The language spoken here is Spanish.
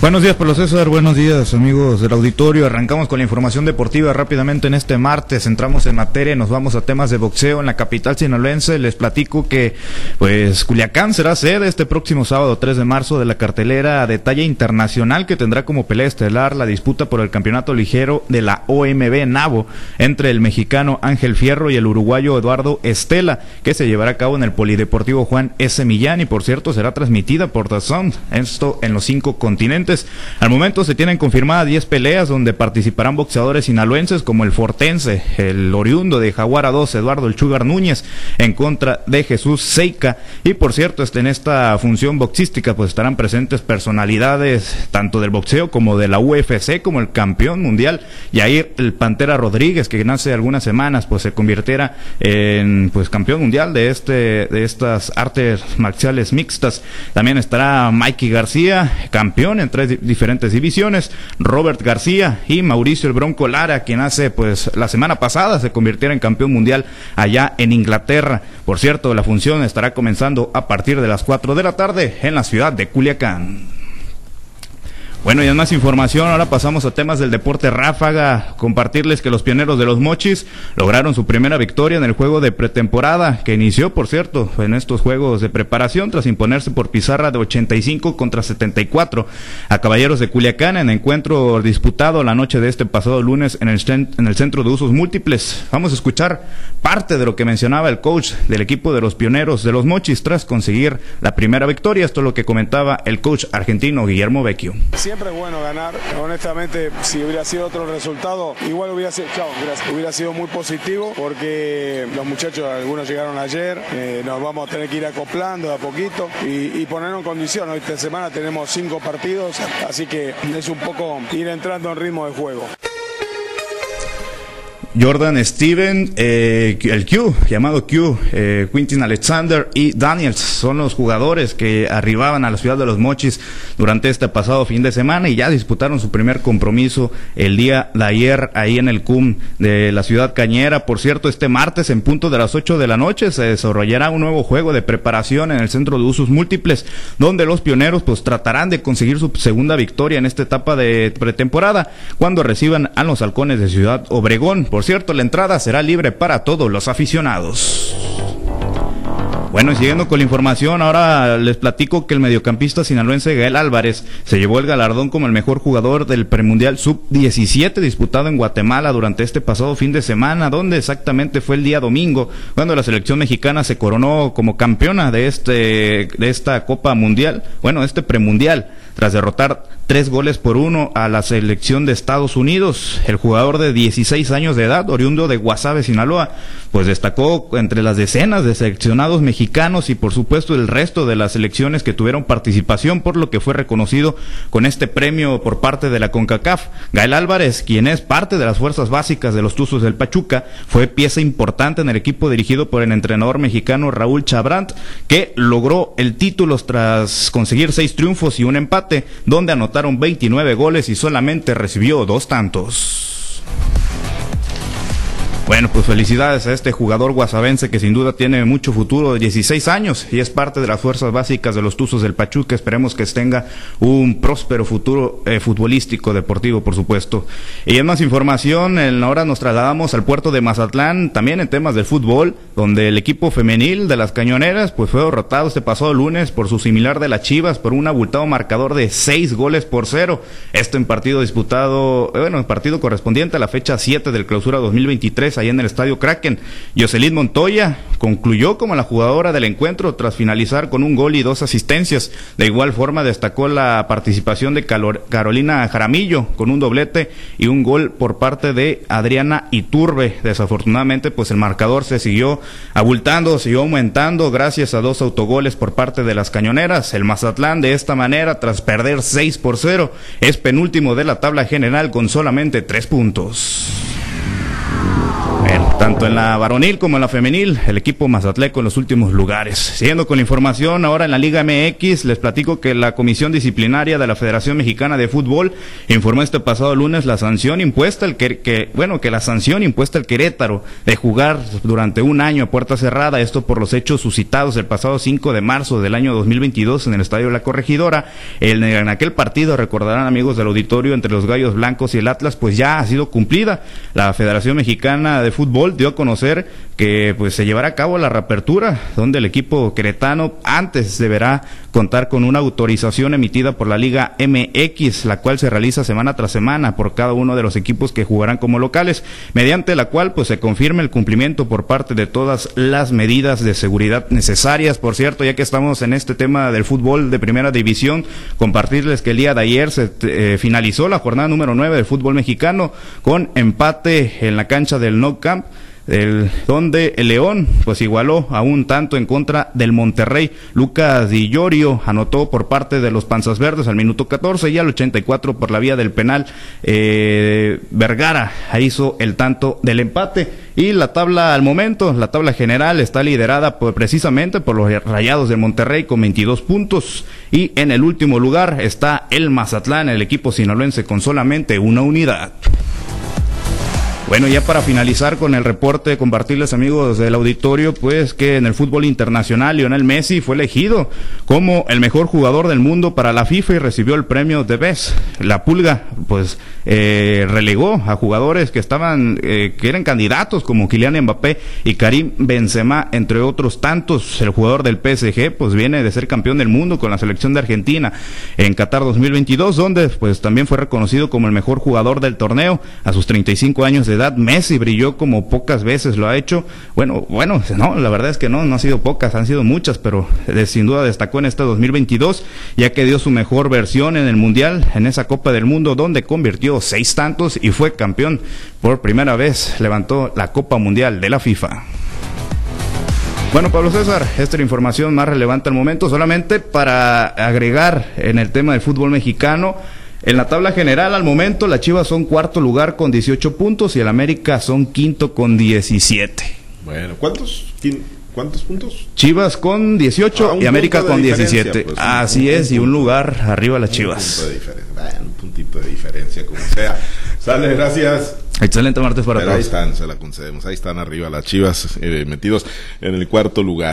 Buenos días, Pablo César. Buenos días, amigos del auditorio. Arrancamos con la información deportiva rápidamente en este martes. Entramos en materia y nos vamos a temas de boxeo en la capital sinaloense. Les platico que, pues, Culiacán será sede este próximo sábado 3 de marzo de la cartelera de talla internacional que tendrá como pelea estelar la disputa por el campeonato ligero de la OMB Navo entre el mexicano Ángel Fierro y el uruguayo Eduardo Estela, que se llevará a cabo en el Polideportivo Juan S. Millán y, por cierto, será transmitida por DAZN. Esto en los cinco continentes al momento se tienen confirmadas 10 peleas donde participarán boxeadores sinaloenses como el Fortense, el oriundo de Jaguara 2, Eduardo El Chugar Núñez, en contra de Jesús Seika. Y por cierto, este, en esta función boxística pues estarán presentes personalidades tanto del boxeo como de la UFC, como el campeón mundial, Yair el Pantera Rodríguez, que hace algunas semanas pues se convirtiera en pues campeón mundial de este de estas artes marciales mixtas. También estará Mikey García, campeón entre diferentes divisiones, Robert García y Mauricio el Bronco Lara, quien hace pues la semana pasada se convirtiera en campeón mundial allá en Inglaterra. Por cierto, la función estará comenzando a partir de las 4 de la tarde en la ciudad de Culiacán. Bueno, y en más información, ahora pasamos a temas del deporte ráfaga. Compartirles que los pioneros de los Mochis lograron su primera victoria en el juego de pretemporada, que inició, por cierto, en estos juegos de preparación tras imponerse por pizarra de 85 contra 74 a Caballeros de Culiacán en encuentro disputado la noche de este pasado lunes en el, en el Centro de Usos Múltiples. Vamos a escuchar parte de lo que mencionaba el coach del equipo de los pioneros de los Mochis tras conseguir la primera victoria. Esto es lo que comentaba el coach argentino Guillermo Vecchio siempre es bueno ganar. Honestamente, si hubiera sido otro resultado, igual hubiera sido, hubiera, sido muy positivo porque los muchachos, algunos llegaron ayer, eh, nos vamos a tener que ir acoplando de a poquito y, ponernos en condición. Hoy esta semana tenemos cinco partidos, así que es un poco ir entrando en ritmo de juego. Jordan Steven, eh, el Q, llamado Q, eh, Quintin Alexander y Daniels son los jugadores que arribaban a la ciudad de los Mochis durante este pasado fin de semana y ya disputaron su primer compromiso el día de ayer ahí en el CUM de la ciudad cañera. Por cierto, este martes en punto de las 8 de la noche se desarrollará un nuevo juego de preparación en el centro de usos múltiples donde los pioneros pues tratarán de conseguir su segunda victoria en esta etapa de pretemporada cuando reciban a los halcones de Ciudad Obregón. Cierto, la entrada será libre para todos los aficionados. Bueno, siguiendo con la información, ahora les platico que el mediocampista sinaloense Gael Álvarez se llevó el galardón como el mejor jugador del premundial sub-17 disputado en Guatemala durante este pasado fin de semana, donde exactamente fue el día domingo, cuando la selección mexicana se coronó como campeona de este de esta Copa Mundial, bueno, este premundial tras derrotar tres goles por uno a la selección de Estados Unidos. El jugador de 16 años de edad, oriundo de Guasave, Sinaloa, pues destacó entre las decenas de seleccionados mexicanos y por supuesto el resto de las selecciones que tuvieron participación, por lo que fue reconocido con este premio por parte de la CONCACAF. Gael Álvarez, quien es parte de las fuerzas básicas de los Tuzos del Pachuca, fue pieza importante en el equipo dirigido por el entrenador mexicano Raúl Chabrant, que logró el título tras conseguir seis triunfos y un empate donde anotaron 29 goles y solamente recibió dos tantos. Bueno, pues felicidades a este jugador guasavense que sin duda tiene mucho futuro, de 16 años, y es parte de las fuerzas básicas de los Tuzos del Pachuca. Esperemos que tenga un próspero futuro eh, futbolístico, deportivo, por supuesto. Y en más información, ahora nos trasladamos al puerto de Mazatlán, también en temas del fútbol, donde el equipo femenil de las cañoneras pues fue derrotado este pasado lunes por su similar de las Chivas por un abultado marcador de 6 goles por cero. Esto en partido disputado, eh, bueno, en partido correspondiente a la fecha 7 del clausura 2023 ahí en el Estadio Kraken. Jocelyn Montoya concluyó como la jugadora del encuentro tras finalizar con un gol y dos asistencias. De igual forma destacó la participación de Carolina Jaramillo con un doblete y un gol por parte de Adriana Iturbe. Desafortunadamente, pues el marcador se siguió abultando, siguió aumentando gracias a dos autogoles por parte de las cañoneras. El Mazatlán de esta manera, tras perder 6 por 0, es penúltimo de la tabla general con solamente tres puntos. Tanto en la varonil como en la femenil, el equipo Mazatleco en los últimos lugares. Siguiendo con la información, ahora en la Liga MX, les platico que la Comisión Disciplinaria de la Federación Mexicana de Fútbol informó este pasado lunes la sanción impuesta al que, bueno, que la sanción impuesta al Querétaro de jugar durante un año a puerta cerrada, esto por los hechos suscitados el pasado 5 de marzo del año 2022 en el Estadio de la Corregidora. En, en aquel partido, recordarán amigos del auditorio, entre los Gallos Blancos y el Atlas, pues ya ha sido cumplida. La Federación Mexicana de Fútbol dio a conocer que pues se llevará a cabo la reapertura, donde el equipo queretano antes deberá contar con una autorización emitida por la Liga MX, la cual se realiza semana tras semana por cada uno de los equipos que jugarán como locales, mediante la cual pues se confirma el cumplimiento por parte de todas las medidas de seguridad necesarias. Por cierto, ya que estamos en este tema del fútbol de primera división, compartirles que el día de ayer se eh, finalizó la jornada número 9 del fútbol mexicano con empate en la cancha del No Camp el, donde el León pues igualó a un tanto en contra del Monterrey. Lucas Di Llorio anotó por parte de los Panzas Verdes al minuto 14 y al 84 por la vía del penal. Eh, Vergara hizo el tanto del empate. Y la tabla al momento, la tabla general está liderada precisamente por los Rayados de Monterrey con 22 puntos. Y en el último lugar está el Mazatlán, el equipo sinaloense con solamente una unidad. Bueno, ya para finalizar con el reporte, compartirles amigos del auditorio, pues que en el fútbol internacional Lionel Messi fue elegido como el mejor jugador del mundo para la FIFA y recibió el premio de Best. La Pulga, pues eh, relegó a jugadores que estaban, eh, que eran candidatos como Kylian Mbappé y Karim Benzema, entre otros tantos. El jugador del PSG, pues viene de ser campeón del mundo con la selección de Argentina en Qatar 2022, donde pues también fue reconocido como el mejor jugador del torneo a sus 35 años de Messi brilló como pocas veces lo ha hecho. Bueno, bueno, no, la verdad es que no, no ha sido pocas, han sido muchas, pero sin duda destacó en este 2022, ya que dio su mejor versión en el Mundial, en esa Copa del Mundo, donde convirtió seis tantos y fue campeón por primera vez, levantó la Copa Mundial de la FIFA. Bueno, Pablo César, esta es la información más relevante al momento, solamente para agregar en el tema del fútbol mexicano. En la tabla general, al momento, las Chivas son cuarto lugar con 18 puntos y el América son quinto con 17. Bueno, ¿cuántos, ¿cuántos puntos? Chivas con 18 ah, y América con 17. Pues, Así es, y un lugar arriba las Chivas. Un punto de diferencia, un puntito de diferencia, como sea. Sale, gracias. Excelente martes para todos. Ahí están, se la concedemos. Ahí están arriba las Chivas, eh, metidos en el cuarto lugar.